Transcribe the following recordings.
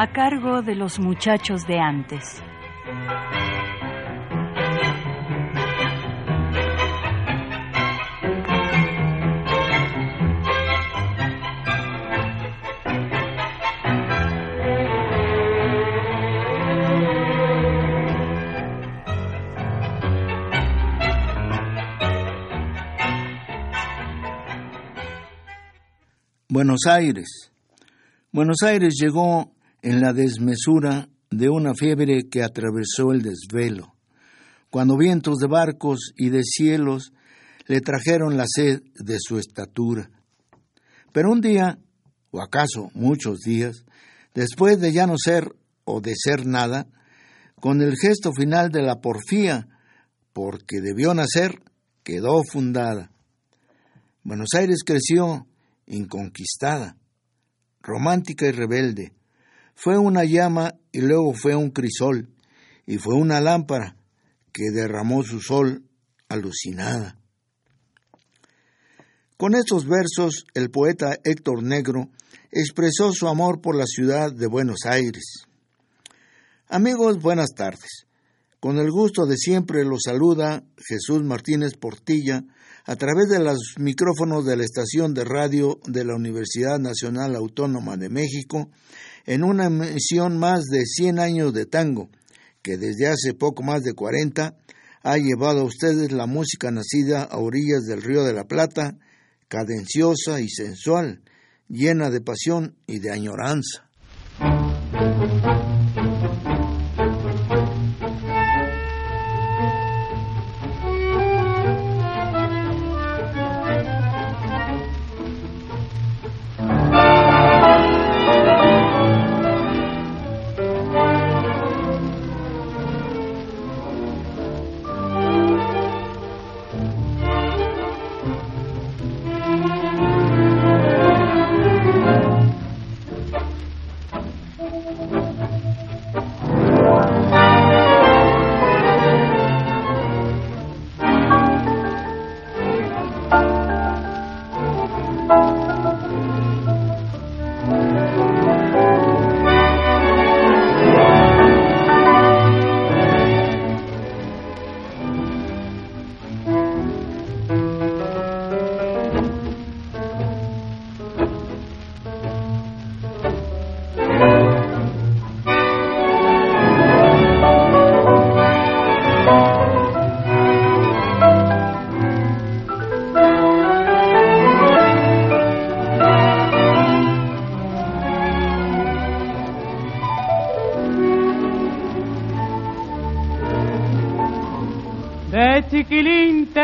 A cargo de los muchachos de antes. Buenos Aires. Buenos Aires llegó en la desmesura de una fiebre que atravesó el desvelo, cuando vientos de barcos y de cielos le trajeron la sed de su estatura. Pero un día, o acaso muchos días, después de ya no ser o de ser nada, con el gesto final de la porfía, porque debió nacer, quedó fundada. Buenos Aires creció inconquistada, romántica y rebelde, fue una llama y luego fue un crisol, y fue una lámpara que derramó su sol alucinada. Con estos versos, el poeta Héctor Negro expresó su amor por la ciudad de Buenos Aires. Amigos, buenas tardes. Con el gusto de siempre los saluda Jesús Martínez Portilla a través de los micrófonos de la estación de radio de la Universidad Nacional Autónoma de México en una emisión más de 100 años de tango, que desde hace poco más de 40 ha llevado a ustedes la música nacida a orillas del Río de la Plata, cadenciosa y sensual, llena de pasión y de añoranza.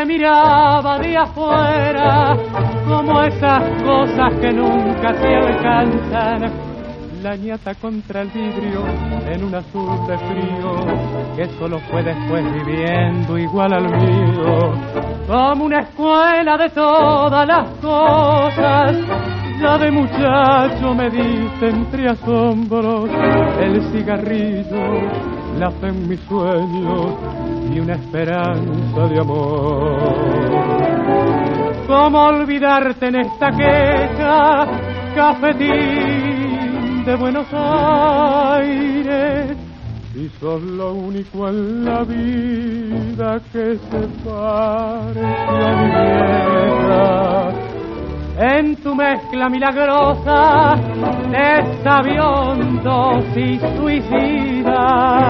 Miraba de afuera como esas cosas que nunca se alcanzan. La ñata contra el vidrio en un azul de frío que solo fue después viviendo igual al mío. Como una escuela de todas las cosas, ya de muchacho me dice entre asombros el cigarrillo, la fe en mis sueños y una esperanza de amor. ¿Cómo olvidarte en esta queja, cafetín de Buenos Aires? Y sos lo único en la vida que se parece a mi vieja. En tu mezcla milagrosa de sabiondos y suicidas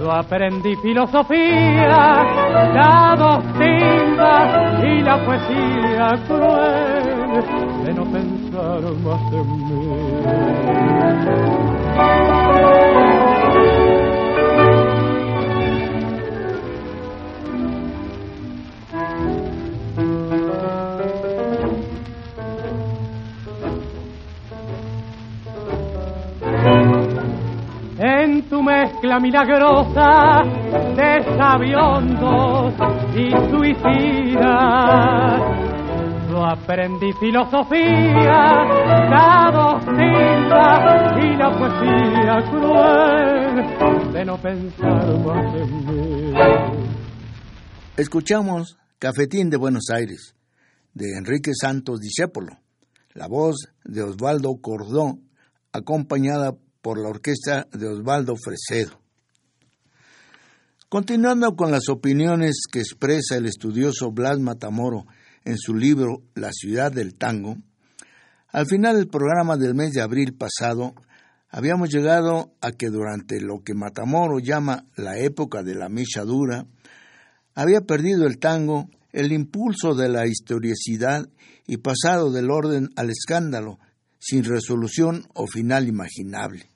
yo aprendí filosofía, la doctrina y la poesía cruel de no pensar más en mí. Mezcla milagrosa de sabiondos y suicidas. Yo aprendí filosofía, la doctrina y la poesía cruel de no pensar más en mí. Escuchamos Cafetín de Buenos Aires, de Enrique Santos Discépolo, la voz de Osvaldo Cordón, acompañada por la orquesta de Osvaldo Fresedo. Continuando con las opiniones que expresa el estudioso Blas Matamoro en su libro La ciudad del tango, al final del programa del mes de abril pasado, habíamos llegado a que durante lo que Matamoro llama la época de la mecha dura, había perdido el tango el impulso de la historicidad y pasado del orden al escándalo, sin resolución o final imaginable.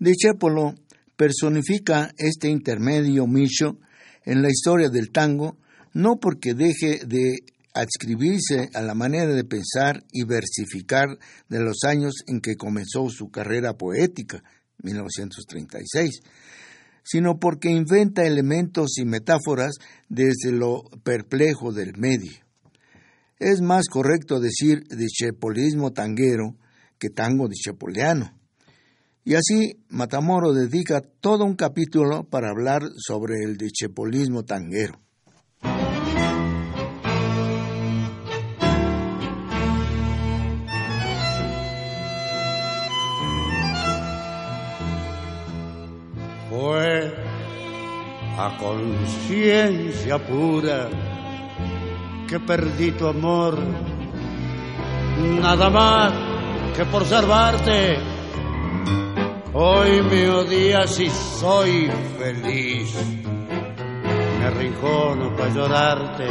Chépolo personifica este intermedio micho en la historia del tango, no porque deje de adscribirse a la manera de pensar y versificar de los años en que comenzó su carrera poética, 1936, sino porque inventa elementos y metáforas desde lo perplejo del medio. Es más correcto decir chepolismo tanguero que tango chepoleano. Y así Matamoro dedica todo un capítulo para hablar sobre el chepolismo tanguero. Fue a conciencia pura que perdí tu amor, nada más que por salvarte. Hoy me odias y soy feliz. Me arrincono para llorarte.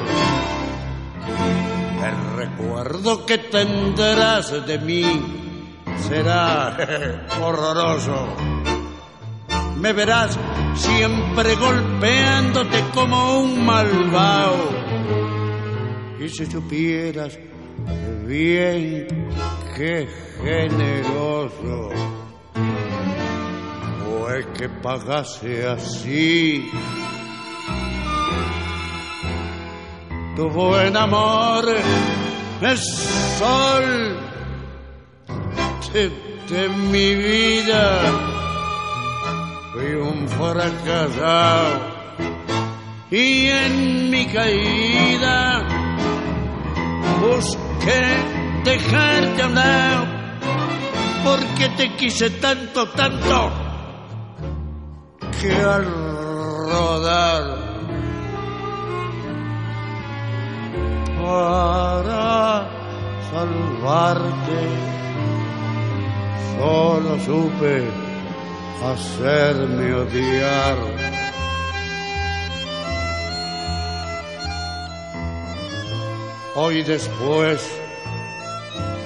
El recuerdo que tendrás de mí será horroroso. Me verás siempre golpeándote como un malvado. Y si supieras bien qué generoso. Fue que pagase así. Tu buen amor es sol de, de mi vida. Fui un fracasado y en mi caída busqué dejarte a un lado porque te quise tanto, tanto que al rodar para salvarte solo supe hacerme odiar. Hoy después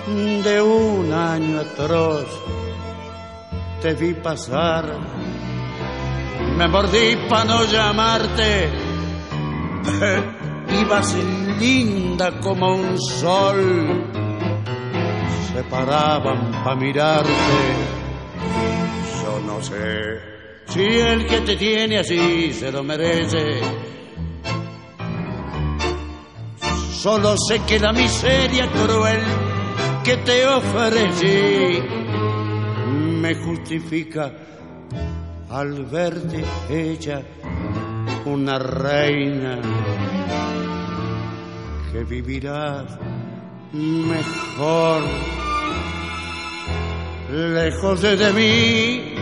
de un año atroz te vi pasar, me mordí para no llamarte, ibas linda como un sol, se paraban para mirarte, yo no sé si el que te tiene así se lo merece. Solo sé que la miseria cruel que te ofrecí me justifica al verte ella una reina que vivirás mejor. Lejos de mí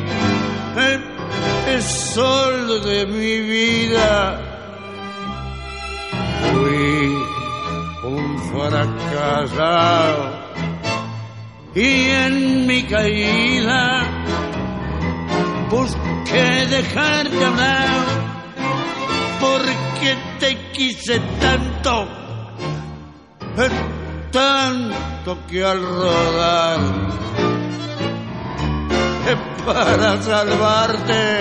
el sol de mi vida. Fui un fracasado y en mi caída busqué dejarte hablar porque te quise tanto, tanto que al rodar para salvarte.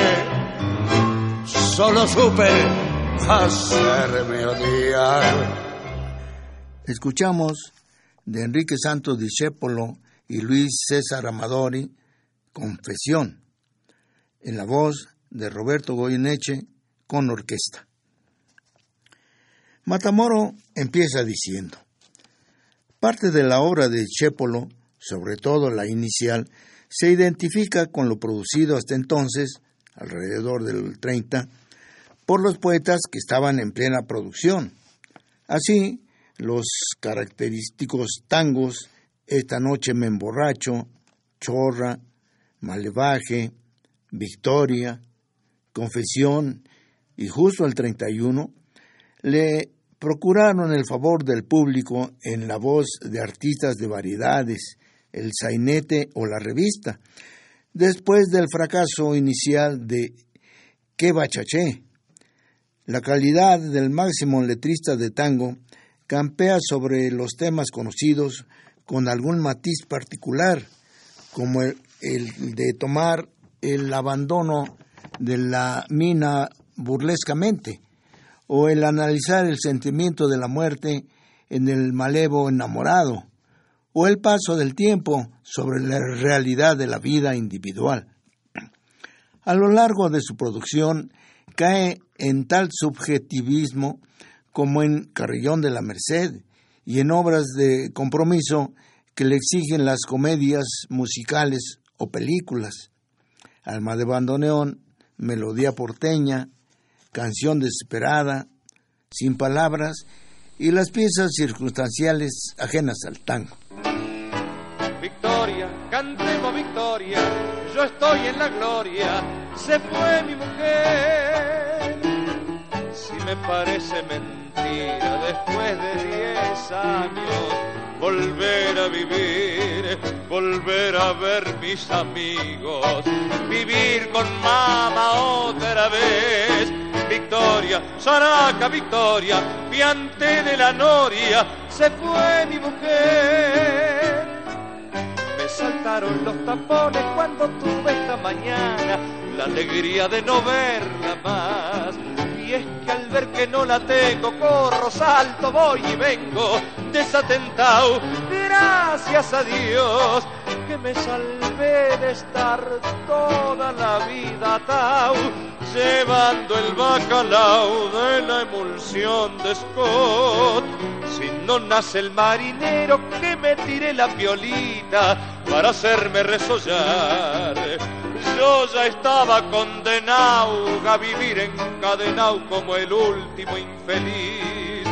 Solo supe hacerme odiar. Escuchamos de Enrique Santos Discépolo y Luis César Amadori, Confesión, en la voz de Roberto Goyeneche con orquesta. Matamoro empieza diciendo, parte de la obra de Chépolo, sobre todo la inicial, se identifica con lo producido hasta entonces, alrededor del 30, por los poetas que estaban en plena producción. Así, los característicos tangos Esta noche me emborracho, Chorra, Malevaje, Victoria, Confesión y justo el 31 le procuraron el favor del público en la voz de artistas de variedades, el sainete o la revista, después del fracaso inicial de Que Bachaché. La calidad del máximo letrista de tango campea sobre los temas conocidos con algún matiz particular, como el, de tomar el abandono de la mina burlescamente, o el analizar el sentimiento de la muerte en el malevo enamorado, o el paso del tiempo sobre la realidad de la vida individual. A lo largo de su producción cae en tal subjetivismo como en Carrillón de la Merced y en obras de compromiso que le exigen las comedias musicales o películas. Alma de bandoneón, melodía porteña, canción desesperada, sin palabras y las piezas circunstanciales ajenas al tango. Victoria, cantemos victoria, yo estoy en la gloria, se fue mi mujer. Si me parece mentira, después de diez años, volver a vivir, volver a ver mis amigos, vivir con mamá otra vez. Victoria, Saraca, Victoria, piante de la noria, se fue mi mujer saltaron los tapones cuando tuve esta mañana la alegría de no verla más. Y es que al ver que no la tengo, corro, salto, voy y vengo desatentado. Gracias a Dios que me salvé de estar toda la vida atao, llevando el bacalao de la emulsión de Scott. Si no nace el marinero que me tire la piolita para hacerme resollar. Yo ya estaba condenado a vivir encadenado como el último infeliz.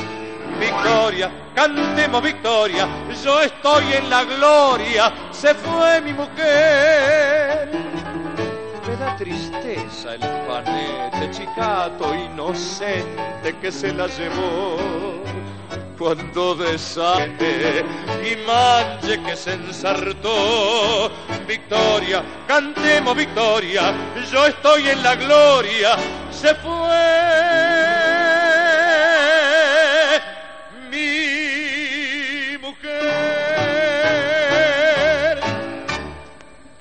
Victoria, cantemos victoria, yo estoy en la gloria, se fue mi mujer. Me da tristeza el panete chicato inocente que se la llevó cuando desate y manche que se ensartó. Victoria, cantemos victoria, yo estoy en la gloria, se fue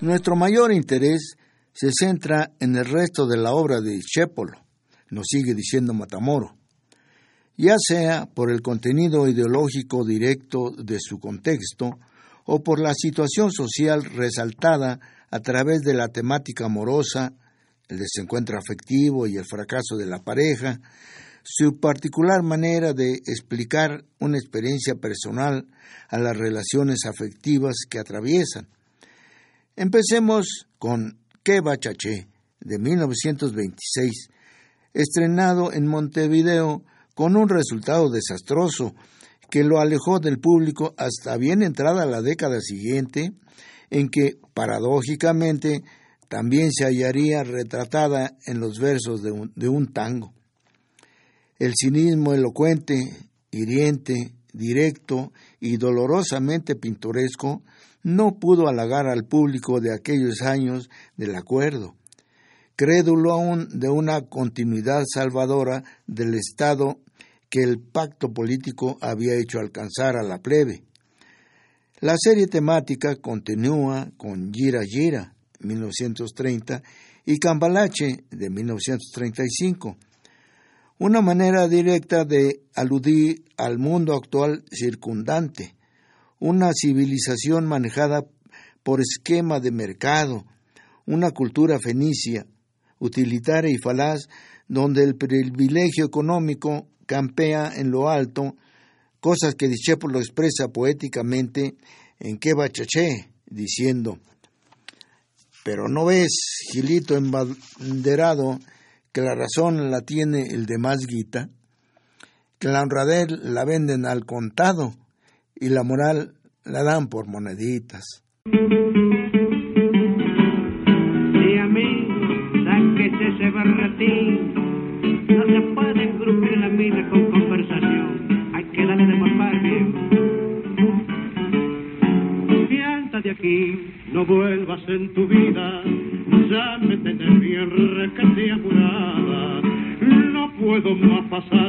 Nuestro mayor interés se centra en el resto de la obra de Chépolo, nos sigue diciendo Matamoro, ya sea por el contenido ideológico directo de su contexto o por la situación social resaltada a través de la temática amorosa, el desencuentro afectivo y el fracaso de la pareja, su particular manera de explicar una experiencia personal a las relaciones afectivas que atraviesan, Empecemos con Que Bachaché de 1926, estrenado en Montevideo con un resultado desastroso que lo alejó del público hasta bien entrada la década siguiente, en que, paradójicamente, también se hallaría retratada en los versos de un, de un tango. El cinismo elocuente, hiriente, directo y dolorosamente pintoresco no pudo halagar al público de aquellos años del acuerdo, crédulo aún de una continuidad salvadora del Estado que el pacto político había hecho alcanzar a la plebe. La serie temática continúa con Gira Gira, 1930, y Cambalache, de 1935, una manera directa de aludir al mundo actual circundante, una civilización manejada por esquema de mercado, una cultura fenicia, utilitaria y falaz, donde el privilegio económico campea en lo alto, cosas que Discépolo expresa poéticamente en Que Bachaché, diciendo, pero no ves, Gilito embanderado, que la razón la tiene el de más guita, que la honradez la venden al contado y la moral la dan por moneditas. Vuelvas en tu vida. Ya me tenés bien apurada. No puedo más pasarla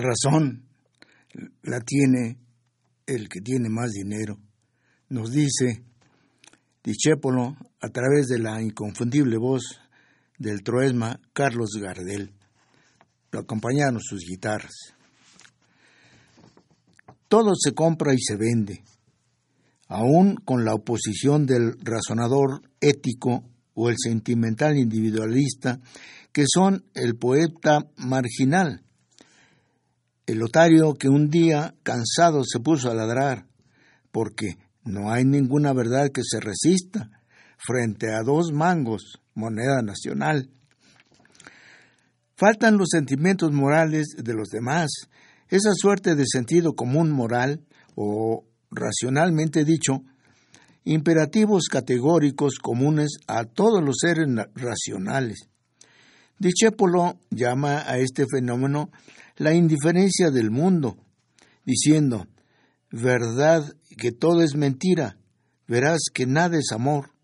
La razón la tiene el que tiene más dinero. Nos dice Dichépolo a través de la inconfundible voz del troesma Carlos Gardel. Lo acompañaron sus guitarras. Todo se compra y se vende, aún con la oposición del razonador ético o el sentimental individualista, que son el poeta marginal, el otario que un día cansado se puso a ladrar, porque no hay ninguna verdad que se resista frente a dos mangos, moneda nacional. Faltan los sentimientos morales de los demás, esa suerte de sentido común moral, o racionalmente dicho, imperativos categóricos comunes a todos los seres racionales. Dichépolo llama a este fenómeno la indiferencia del mundo, diciendo, verdad que todo es mentira, verás que nada es amor,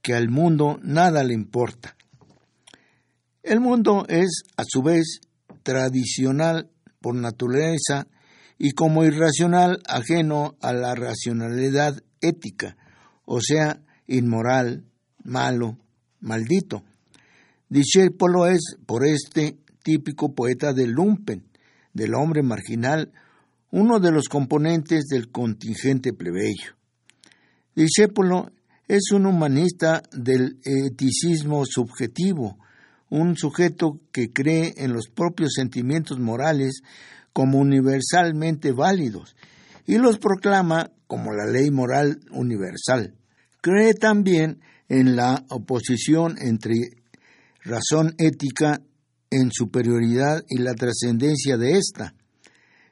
que al mundo nada le importa. El mundo es, a su vez, tradicional por naturaleza y como irracional ajeno a la racionalidad ética, o sea, inmoral, malo, maldito. Discépolo es, por este típico poeta del lumpen, del hombre marginal, uno de los componentes del contingente plebeyo. Discépolo es un humanista del eticismo subjetivo, un sujeto que cree en los propios sentimientos morales como universalmente válidos y los proclama como la ley moral universal. Cree también en la oposición entre razón ética en superioridad y la trascendencia de ésta.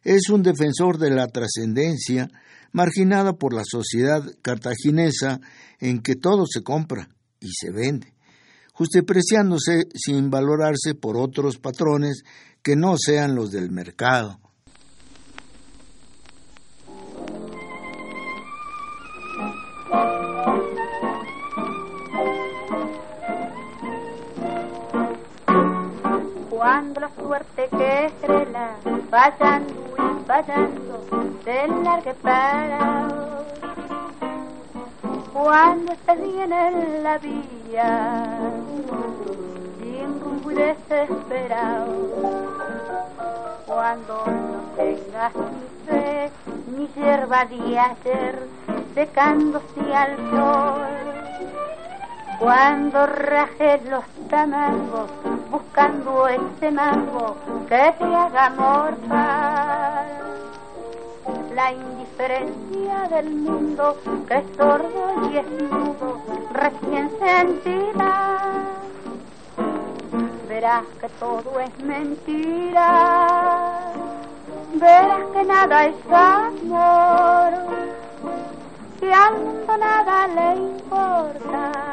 Es un defensor de la trascendencia marginada por la sociedad cartaginesa en que todo se compra y se vende justipreciándose sin valorarse por otros patrones que no sean los del mercado. Cuando la suerte que estrela vayando y vayando se largue para cuando estés bien en la vía sin rumbo desesperado. Cuando no tengas ni fe ni hierba de ayer secándose al sol cuando rajes los tamangos buscando ese mango que te haga morfar la indiferencia del mundo que es sordo y es mudo recién sentida. Verás que todo es mentira. Verás que nada es amor. Que al mundo nada le importa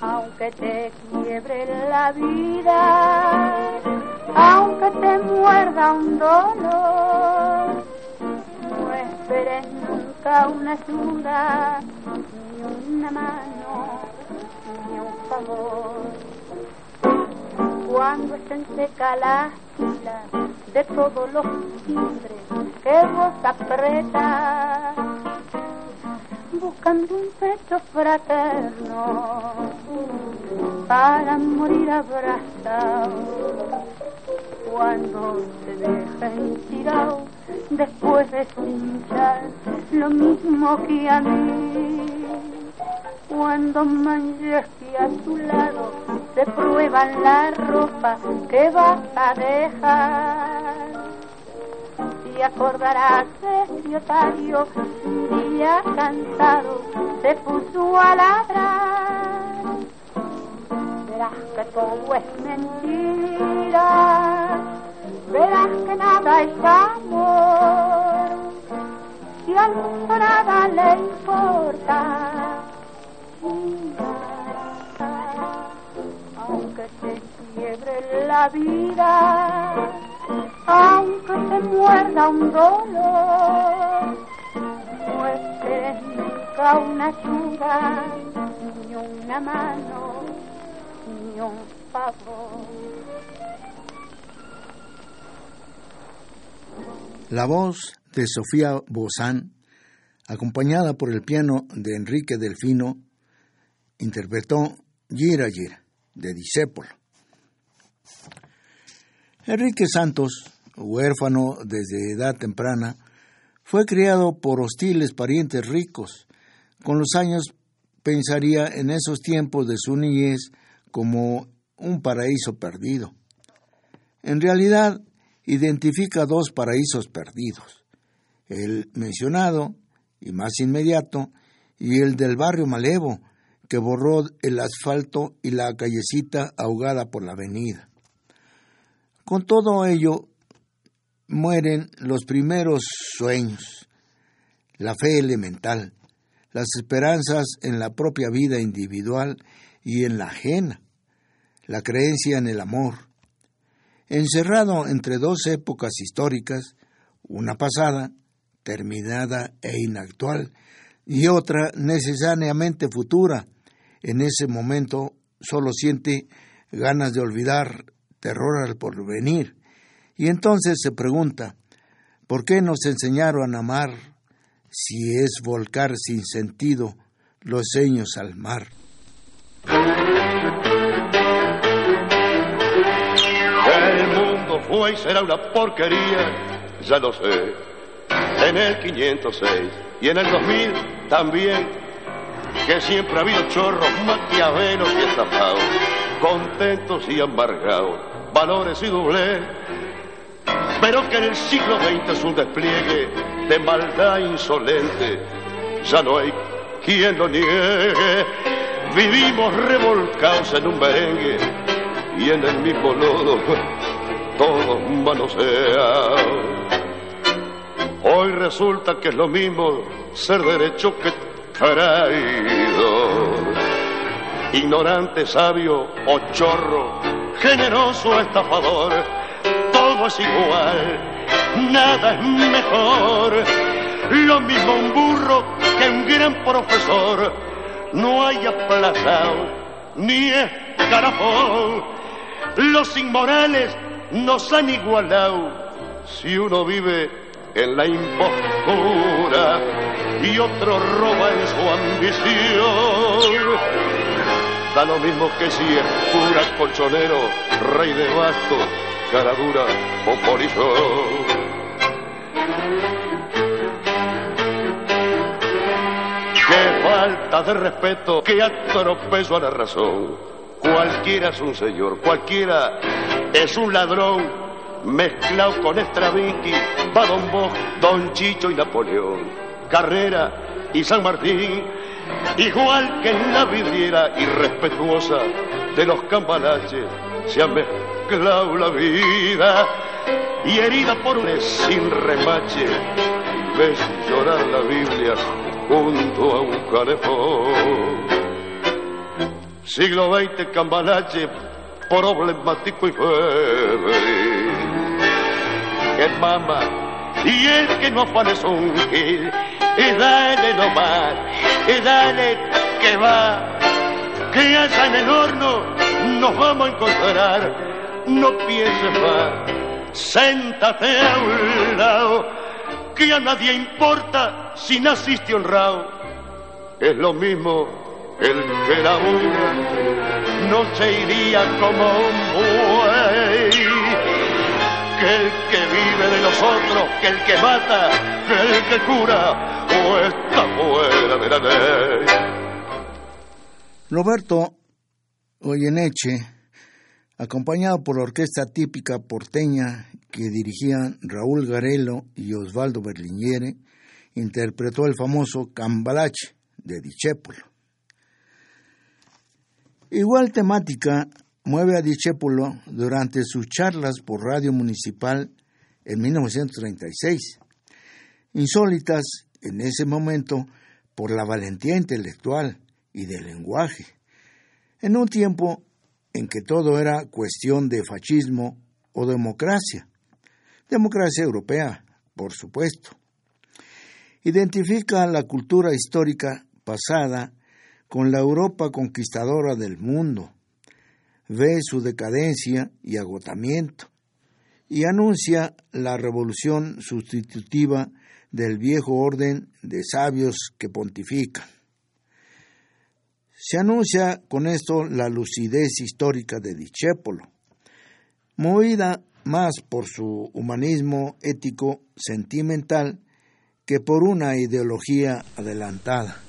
aunque te quiebre la vida, aunque te muerda un dolor, no esperes nunca una ayuda, ni una mano, ni un favor. Cuando estén seca la de todos los timbres que vos apretas, buscando un pecho fraterno para morir abrazado cuando se dejen tirado después de cinchar lo mismo que a mí cuando manches a tu lado se prueban la ropa que vas a dejar. Y acordarás ese otario día cansado se puso a ladrar. Verás que todo es mentira verás que nada es amor y al mundo nada le importa aunque te quiebre la vida aunque te muerda un dolor, no esperes nunca una ayuda, ni una mano, ni un favor. La voz de Sofía Bozán, acompañada por el piano de Enrique Delfino, interpretó Gira Gira, de Disépolo. Enrique Santos, huérfano desde edad temprana, fue criado por hostiles parientes ricos. Con los años pensaría en esos tiempos de su niñez como un paraíso perdido. En realidad, identifica dos paraísos perdidos, el mencionado y más inmediato, y el del barrio Malevo, que borró el asfalto y la callecita ahogada por la avenida. Con todo ello, mueren los primeros sueños, la fe elemental, las esperanzas en la propia vida individual y en la ajena, la creencia en el amor. Encerrado entre dos épocas históricas, una pasada, terminada e inactual, y otra necesariamente futura, en ese momento solo siente ganas de olvidar terror al porvenir. Y entonces se pregunta, ¿por qué nos enseñaron a amar si es volcar sin sentido los seños al mar? El mundo fue y será una porquería, ya lo sé. En el 506 y en el 2000 también, que siempre ha habido chorros, maquiavelos y estafados, contentos y amargados, valores y doblez. Pero que en el siglo XX es un despliegue de maldad insolente, ya no hay quien lo niegue. Vivimos revolcados en un merengue y en el mismo lodo todos manoseados. Hoy resulta que es lo mismo ser derecho que Ignorante, sabio o chorro, generoso, estafador, todo es igual, nada es mejor. Lo mismo un burro que un gran profesor, no hay aplazado ni escarafón. Los inmorales nos han igualado si uno vive en la impostura y otro roba en su ambición. Da lo mismo que si es pura colchonero, rey de bastos, cara dura o polizón. Qué falta de respeto, qué atropezo a la razón. Cualquiera es un señor, cualquiera es un ladrón, mezclado con Stravinsky, va Don Bos, Don Chicho y Napoleón, Carrera y San Martín, igual que en la vidriera irrespetuosa de los cambalaches, se ha mezclado la vida y herida por un sin remache, ves llorar la Biblia junto a un calefón. Siglo XX, cambalache, problemático y febril. Es mamá, y el que no es un gil, y dale nomás, y dale que va, que allá en el horno nos vamos a encontrar, no pienses más, séntate a un lado, que a nadie importa si naciste honrado, es lo mismo el que la una no se iría como un buey. Que el que vive de nosotros, que el que mata, que el que cura, o está fuera de la ley. Roberto Oyeneche, acompañado por la orquesta típica porteña que dirigían Raúl Garelo y Osvaldo Berliniere, interpretó el famoso Cambalache de Dichépolo. Igual temática mueve a Dichépolo durante sus charlas por radio municipal en 1936, insólitas en ese momento por la valentía intelectual y del lenguaje, en un tiempo en que todo era cuestión de fascismo o democracia, democracia europea, por supuesto. Identifica la cultura histórica pasada con la Europa conquistadora del mundo, ve su decadencia y agotamiento, y anuncia la revolución sustitutiva del viejo orden de sabios que pontifican. Se anuncia con esto la lucidez histórica de Dichépolo, movida más por su humanismo ético sentimental que por una ideología adelantada.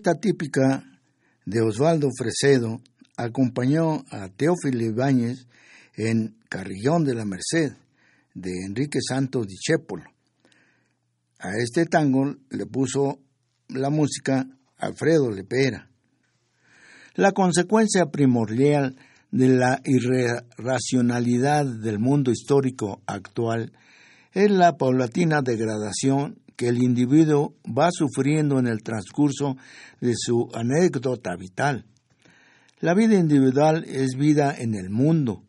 Orquesta típica de Osvaldo Fresedo acompañó a Teófilo Ibáñez en Carrillón de la Merced de Enrique Santos Discépolo. A este tango le puso la música Alfredo Lepera. La consecuencia primordial de la irracionalidad del mundo histórico actual es la paulatina degradación que el individuo va sufriendo en el transcurso de su anécdota vital. La vida individual es vida en el mundo,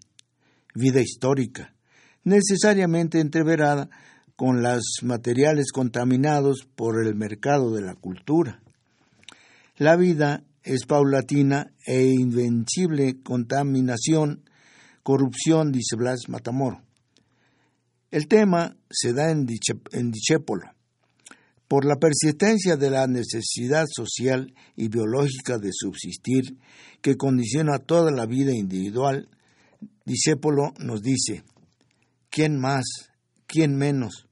vida histórica, necesariamente entreverada con los materiales contaminados por el mercado de la cultura. La vida es paulatina e invencible contaminación, corrupción, dice Blas Matamoro. El tema se da en, Dichépolo por la persistencia de la necesidad social y biológica de subsistir que condiciona toda la vida individual, Discépolo nos dice, ¿quién más? ¿quién menos?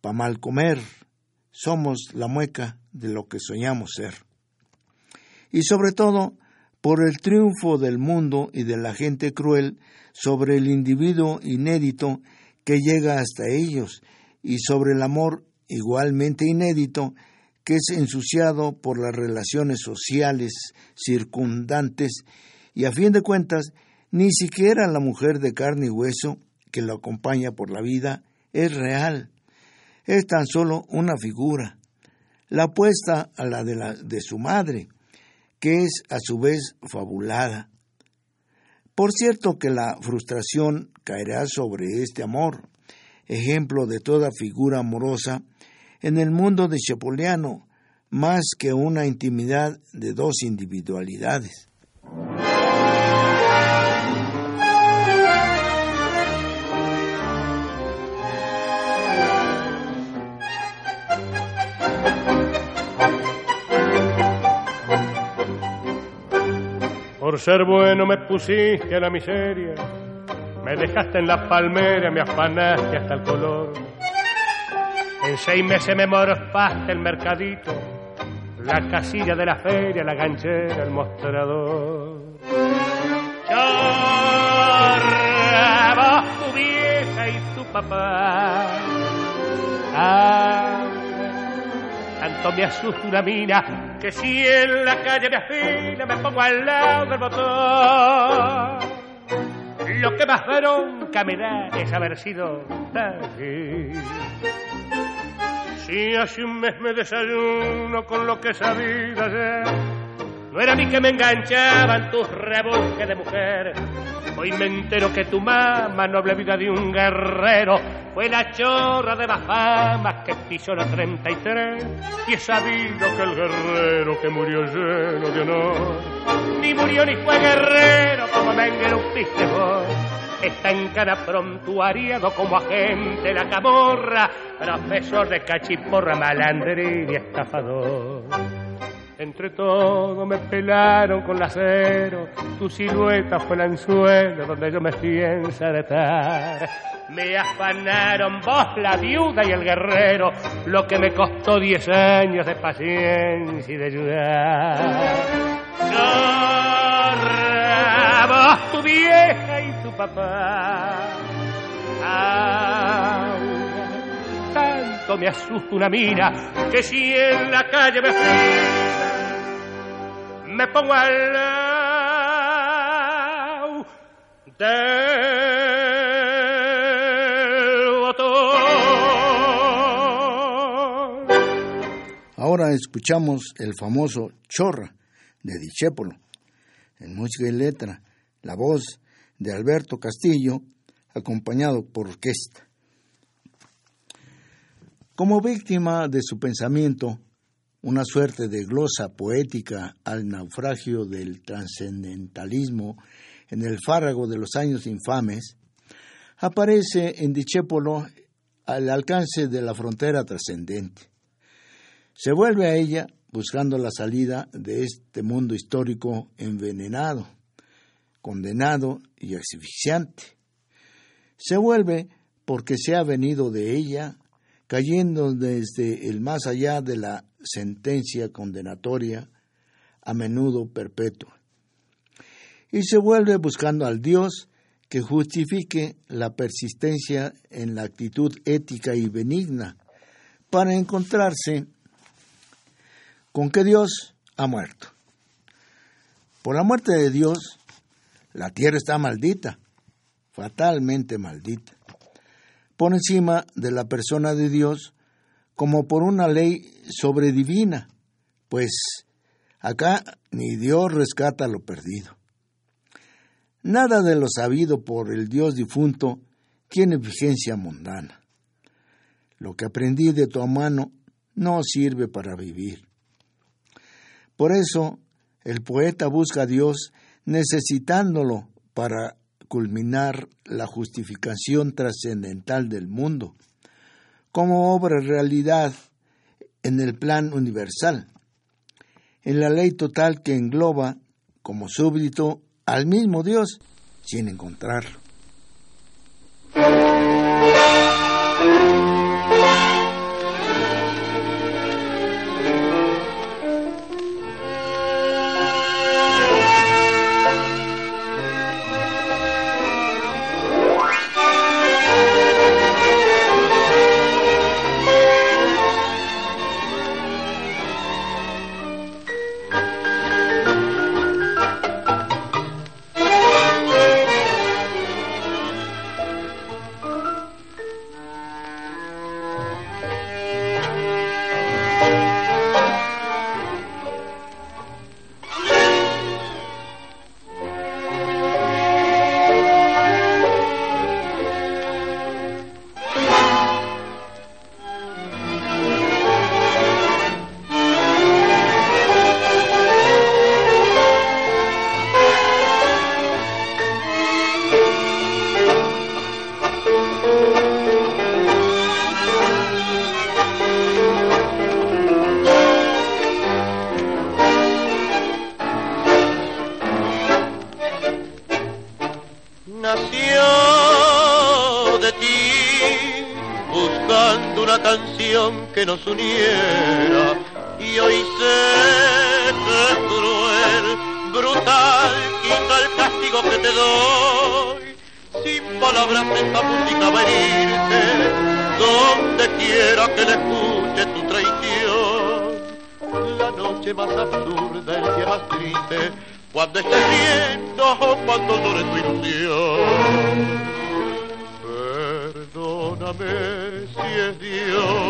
Pa' mal comer, somos la mueca de lo que soñamos ser. Y sobre todo, por el triunfo del mundo y de la gente cruel sobre el individuo inédito que llega hasta ellos y sobre el amor igualmente inédito, que es ensuciado por las relaciones sociales circundantes y a fin de cuentas ni siquiera la mujer de carne y hueso que lo acompaña por la vida es real, es tan solo una figura, la apuesta a la de, la de su madre, que es a su vez fabulada. Por cierto que la frustración caerá sobre este amor, ejemplo de toda figura amorosa en el mundo de Chapoliano, más que una intimidad de dos individualidades. Por ser bueno me pusiste a la miseria, me dejaste en la palmera, me afanaste hasta el color en seis meses me morfaste el mercadito, la casilla de la feria, la ganchera, el mostrador. Chorra, tu vieja y tu papá. Ah, tanto me asusta una mina que si en la calle me afina me pongo al lado del botón. Lo que más bronca me da es haber sido tarde. Si hace un mes me desayuno con lo que sabía ayer, no era a mí que me enganchaban tus rebusques de mujer. Hoy me entero que tu mamá, noble vida de un guerrero, fue la chorra de las famas que pisó la 33. Y he sabido que el guerrero que murió lleno de honor, ni murió ni fue guerrero como me engrupiste vos está en cada prontuariado como agente la camorra, profesor de cachiporra, malandrín y estafador. Entre todo me pelaron con lacero, tu silueta fue el anzuelo donde yo me fui a. Me afanaron vos, la viuda y el guerrero, lo que me costó diez años de paciencia y de ayudar. vos, tu vieja y tu papá. tanto me asusta una mina que si en la calle me fui me pongo al lado del botón. Ahora escuchamos el famoso Chorra de Dichépolo, en música y letra, la voz de Alberto Castillo, acompañado por orquesta. Como víctima de su pensamiento, una suerte de glosa poética al naufragio del trascendentalismo en el fárrago de los años infames, aparece en Dichépolo al alcance de la frontera trascendente. Se vuelve a ella buscando la salida de este mundo histórico envenenado, condenado y asfixiante. Se vuelve porque se ha venido de ella, cayendo desde el más allá de la sentencia condenatoria, a menudo perpetua. Y se vuelve buscando al Dios que justifique la persistencia en la actitud ética y benigna para encontrarse con que Dios ha muerto. Por la muerte de Dios, la tierra está maldita, fatalmente maldita, por encima de la persona de Dios como por una ley sobredivina, pues acá ni Dios rescata lo perdido. Nada de lo sabido por el Dios difunto tiene vigencia mundana. Lo que aprendí de tu mano no sirve para vivir. Por eso el poeta busca a Dios necesitándolo para culminar la justificación trascendental del mundo, como obra realidad en el plan universal, en la ley total que engloba como súbdito al mismo Dios sin encontrarlo. que nos uniera y hoy sé que cruel, brutal, quita el castigo que te doy. Sin palabras esta música va a herirte, donde quiera que le escuche tu traición. La noche más absurda, el día más triste, cuando estés riendo o cuando llore tu ilusión. Perdóname si es Dios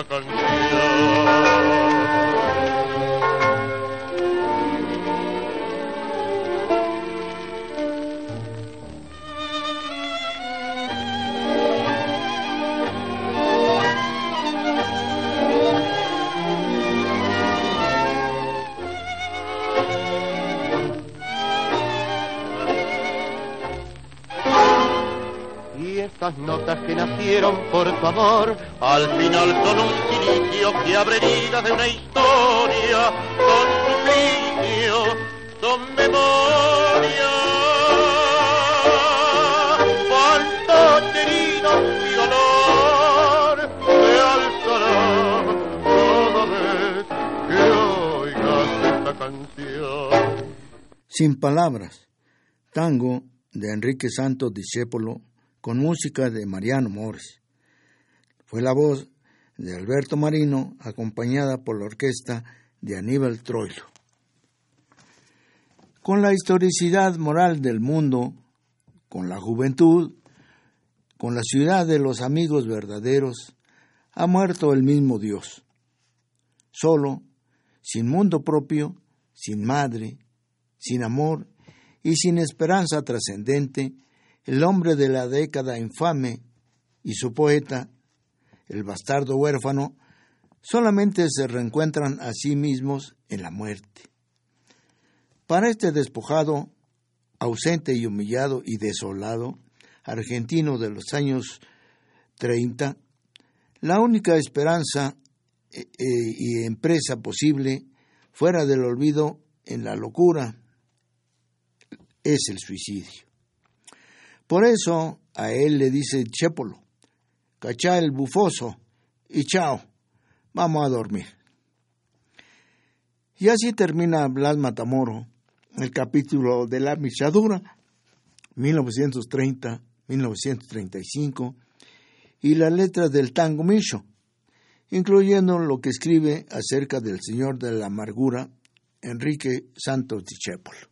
esta canción. Heridas de una historia, son suplicio, son memoria. Cuántas heridas mi dolor se alzará cada vez que canción. Sin palabras, tango de Enrique Santos Discépolo con música de Mariano Mores. Fue la voz de Alberto Marino acompañada por la orquesta de Aníbal Troilo. Con la historicidad moral del mundo, con la juventud, con la ciudad de los amigos verdaderos, ha muerto el mismo Dios. Solo, sin mundo propio, sin madre, sin amor y sin esperanza trascendente, el hombre de la década infame y su poeta, el bastardo huérfano, solamente se reencuentran a sí mismos en la muerte. Para este despojado, ausente y humillado y desolado, argentino de los años 30, la única esperanza eh, eh, y empresa posible fuera del olvido en la locura es el suicidio. Por eso a él le dice Chépolo, cachá el bufoso y chao, vamos a dormir. Y así termina Blas Matamoro el capítulo de la michadura, 1930-1935, y las letras del tango micho, incluyendo lo que escribe acerca del Señor de la Amargura, Enrique Santos Discépolo.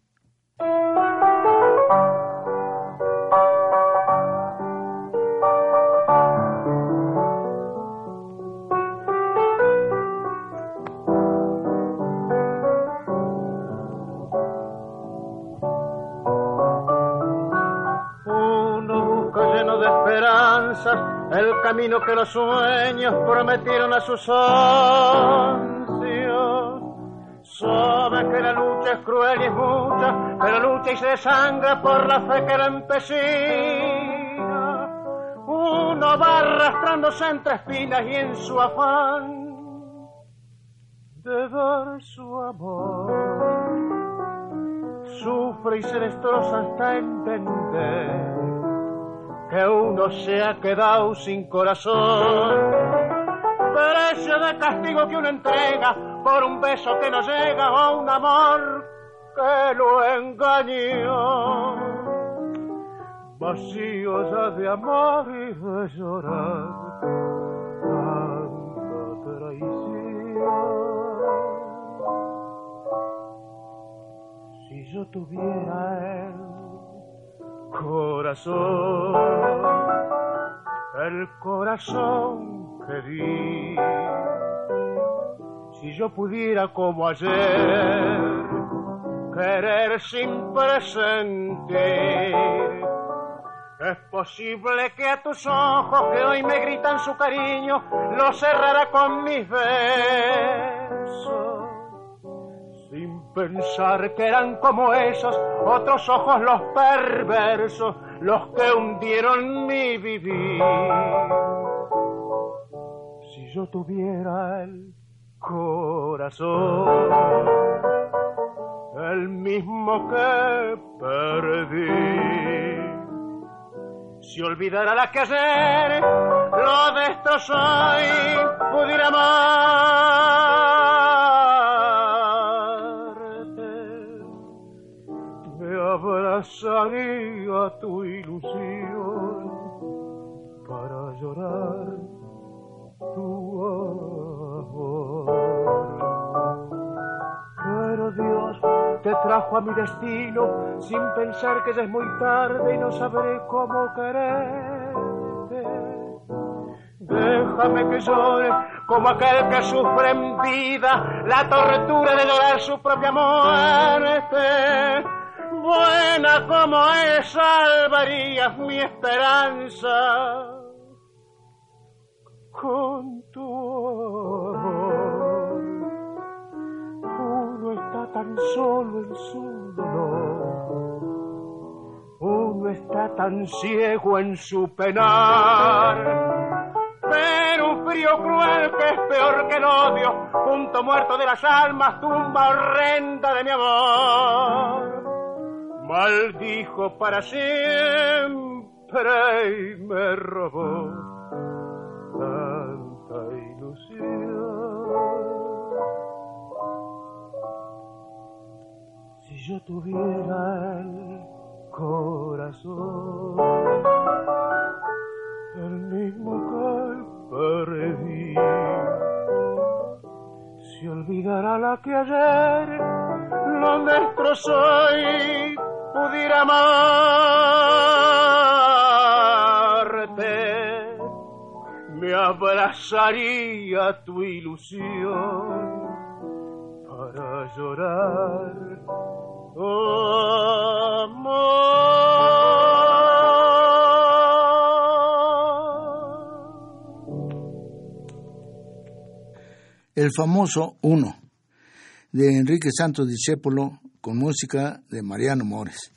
Camino que los sueños prometieron a sus ansios. Sabe que la lucha es cruel y es mucha, pero lucha y se desangra por la fe que la empecina. Uno va arrastrándose entre espinas y en su afán de dar su amor, sufre y se destroza hasta entender que uno se ha quedado sin corazón. Precio de castigo que uno entrega por un beso que no llega o un amor que lo engañó. Vacío ya de amor y de llorar, tanta traición. Si yo tuviera él corazón, el corazón que di. Si yo pudiera como ayer querer sin presentir, es posible que a tus ojos que hoy me gritan su cariño, lo cerrara con mis besos pensar que eran como esos otros ojos los perversos, los que hundieron mi vivir. Si yo tuviera el corazón, el mismo que perdí. Si olvidara la que ayer lo destrozó y pudiera más abrazaría tu ilusión para llorar tu amor. Pero Dios te trajo a mi destino sin pensar que ya es muy tarde y no sabré cómo quererte. Déjame que llore como aquel que sufre en vida la tortura de llorar su propia muerte buena como es, salvarías mi esperanza con tu amor. Uno está tan solo en su dolor, uno está tan ciego en su penar. Pero un frío cruel que es peor que el odio, punto muerto de las almas, tumba horrenda de mi amor maldijo para siempre y me robó tanta ilusión. yo tuviera el corazón, el mismo que perdí, se olvidará la que ayer lo destrozó y pudiera amarte, me abrazaría tu ilusión para llorar. El famoso Uno, de Enrique Santos Discépolo, con música de Mariano Mores.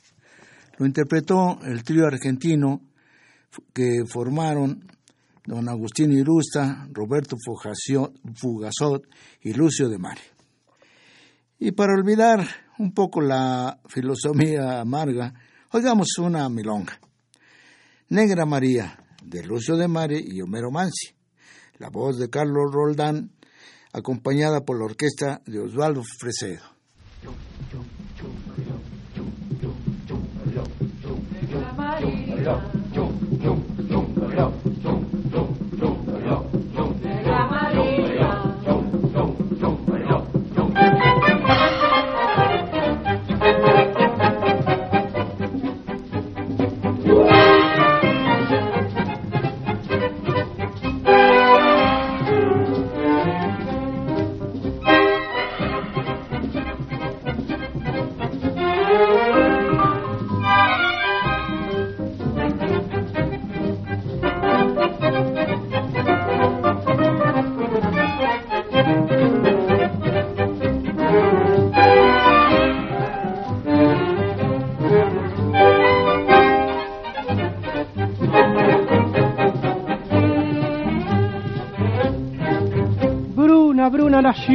Lo interpretó el trío argentino que formaron don Agustín Irusta, Roberto Fugazot y Lucio de Mare. Y para olvidar un poco la filosofía amarga, oigamos una milonga. Negra María, de Lucio de Mare y Homero Mansi. La voz de Carlos Roldán, acompañada por la orquesta de Osvaldo Fresedo. Maria.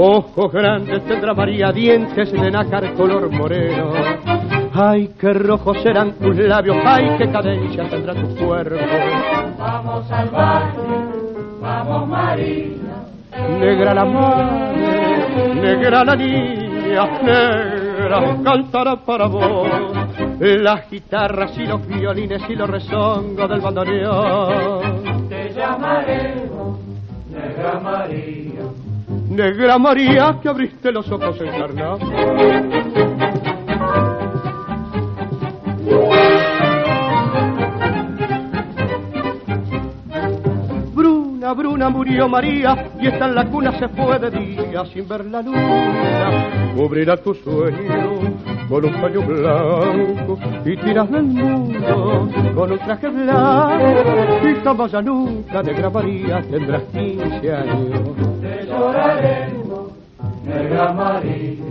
Ojos grandes tendrá María, dientes de nácar color moreno. Ay, qué rojos serán tus labios, ay, qué cadencia tendrá tu cuerpo. Vamos al baile, vamos María. Negra la madre, negra la niña, negra cantará para vos. Las guitarras y los violines y los rezongos del bandoneón. Te llamaremos, negra María. Negra María, que abriste los ojos encarnados. Bruna, Bruna murió María y está en la cuna se fue de día sin ver la luna. Cubrirá tu sueño con un paño blanco y tiras del mundo con un traje blanco y jamás nunca, Negra María, tendrás 15 años lloraremos, Negra María.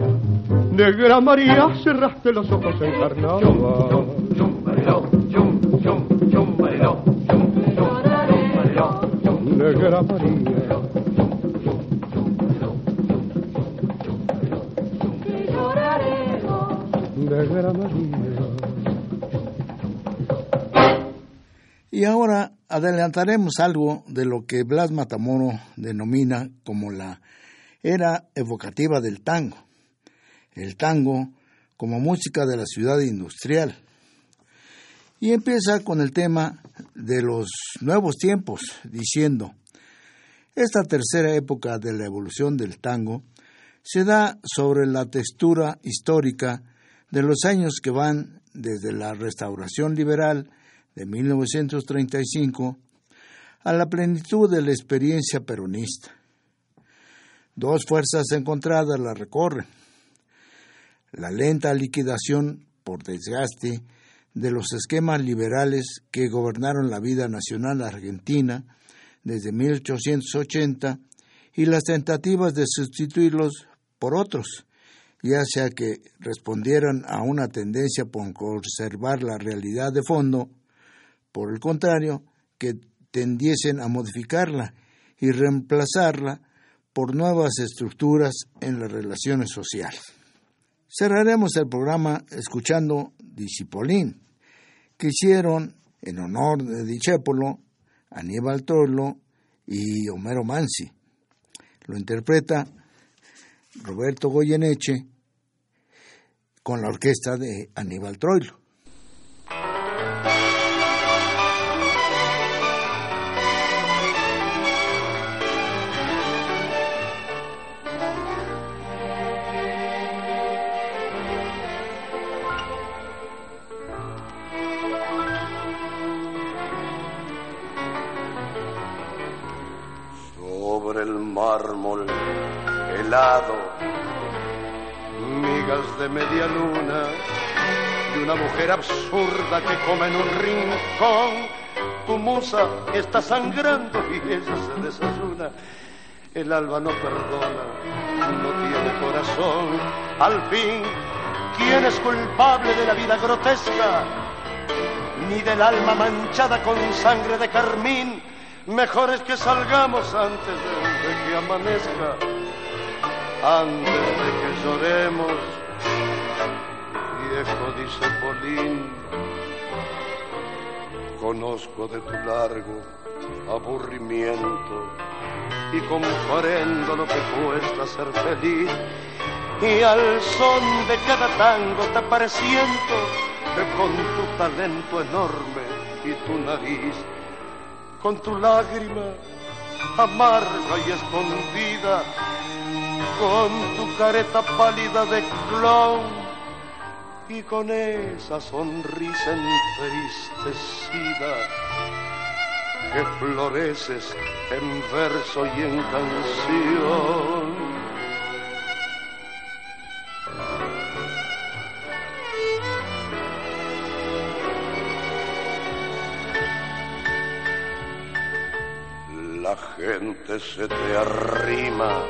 Negra María, cerraste los ojos encarnados. Negra María. Y ahora adelantaremos algo de lo que Blas Matamoro denomina como la era evocativa del tango. El tango como música de la ciudad industrial. Y empieza con el tema de los nuevos tiempos, diciendo, esta tercera época de la evolución del tango se da sobre la textura histórica de los años que van desde la restauración liberal de 1935 a la plenitud de la experiencia peronista. Dos fuerzas encontradas la recorren. La lenta liquidación por desgaste de los esquemas liberales que gobernaron la vida nacional argentina desde 1880 y las tentativas de sustituirlos por otros ya sea que respondieran a una tendencia por conservar la realidad de fondo, por el contrario, que tendiesen a modificarla y reemplazarla por nuevas estructuras en las relaciones sociales. Cerraremos el programa escuchando Discipolín, que hicieron en honor de Dichépolo, Aníbal Torlo y Homero Mansi. Lo interpreta Roberto Goyeneche con la orquesta de Aníbal Troilo. Que come en un rincón. Tu musa está sangrando y ella se desayuna. El alba no perdona, no tiene corazón. Al fin, ¿quién es culpable de la vida grotesca? Ni del alma manchada con sangre de carmín. Mejor es que salgamos antes de que amanezca, antes de que lloremos. Viejo, dice Polín, conozco de tu largo aburrimiento y comprendo lo que cuesta ser feliz. Y al son de cada tango te pareciento que con tu talento enorme y tu nariz con tu lágrima amarga y escondida, con tu careta pálida de clown y con esa sonrisa entristecida que floreces en verso y en canción. La gente se te arrima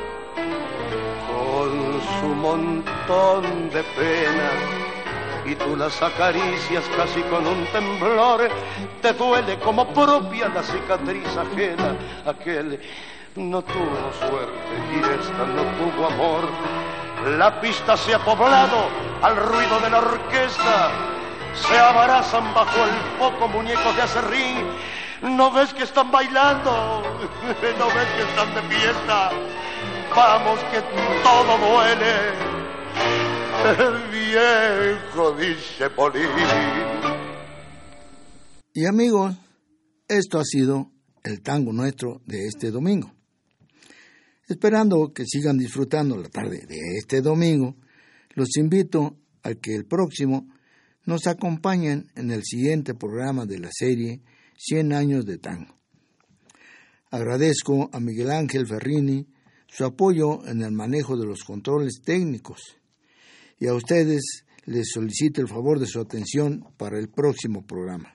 con su montón de pena y tú las acaricias casi con un temblor. Te duele como propia la cicatriz ajena. Aquel no tuvo suerte y esta no tuvo amor. La pista se ha poblado al ruido de la orquesta. Se abrazan bajo el foco muñecos de acerrín ¿No ves que están bailando? ¿No ves que están de fiesta? Vamos que todo duele. Dice. Y amigos, esto ha sido el tango nuestro de este domingo. Esperando que sigan disfrutando la tarde de este domingo, los invito a que el próximo nos acompañen en el siguiente programa de la serie 100 años de tango. Agradezco a Miguel Ángel Ferrini su apoyo en el manejo de los controles técnicos y a ustedes les solicito el favor de su atención para el próximo programa.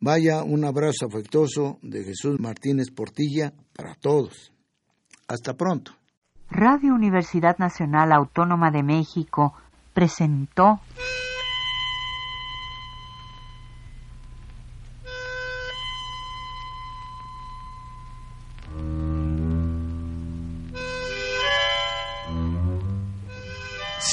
Vaya un abrazo afectuoso de Jesús Martínez Portilla para todos. Hasta pronto. Radio Universidad Nacional Autónoma de México presentó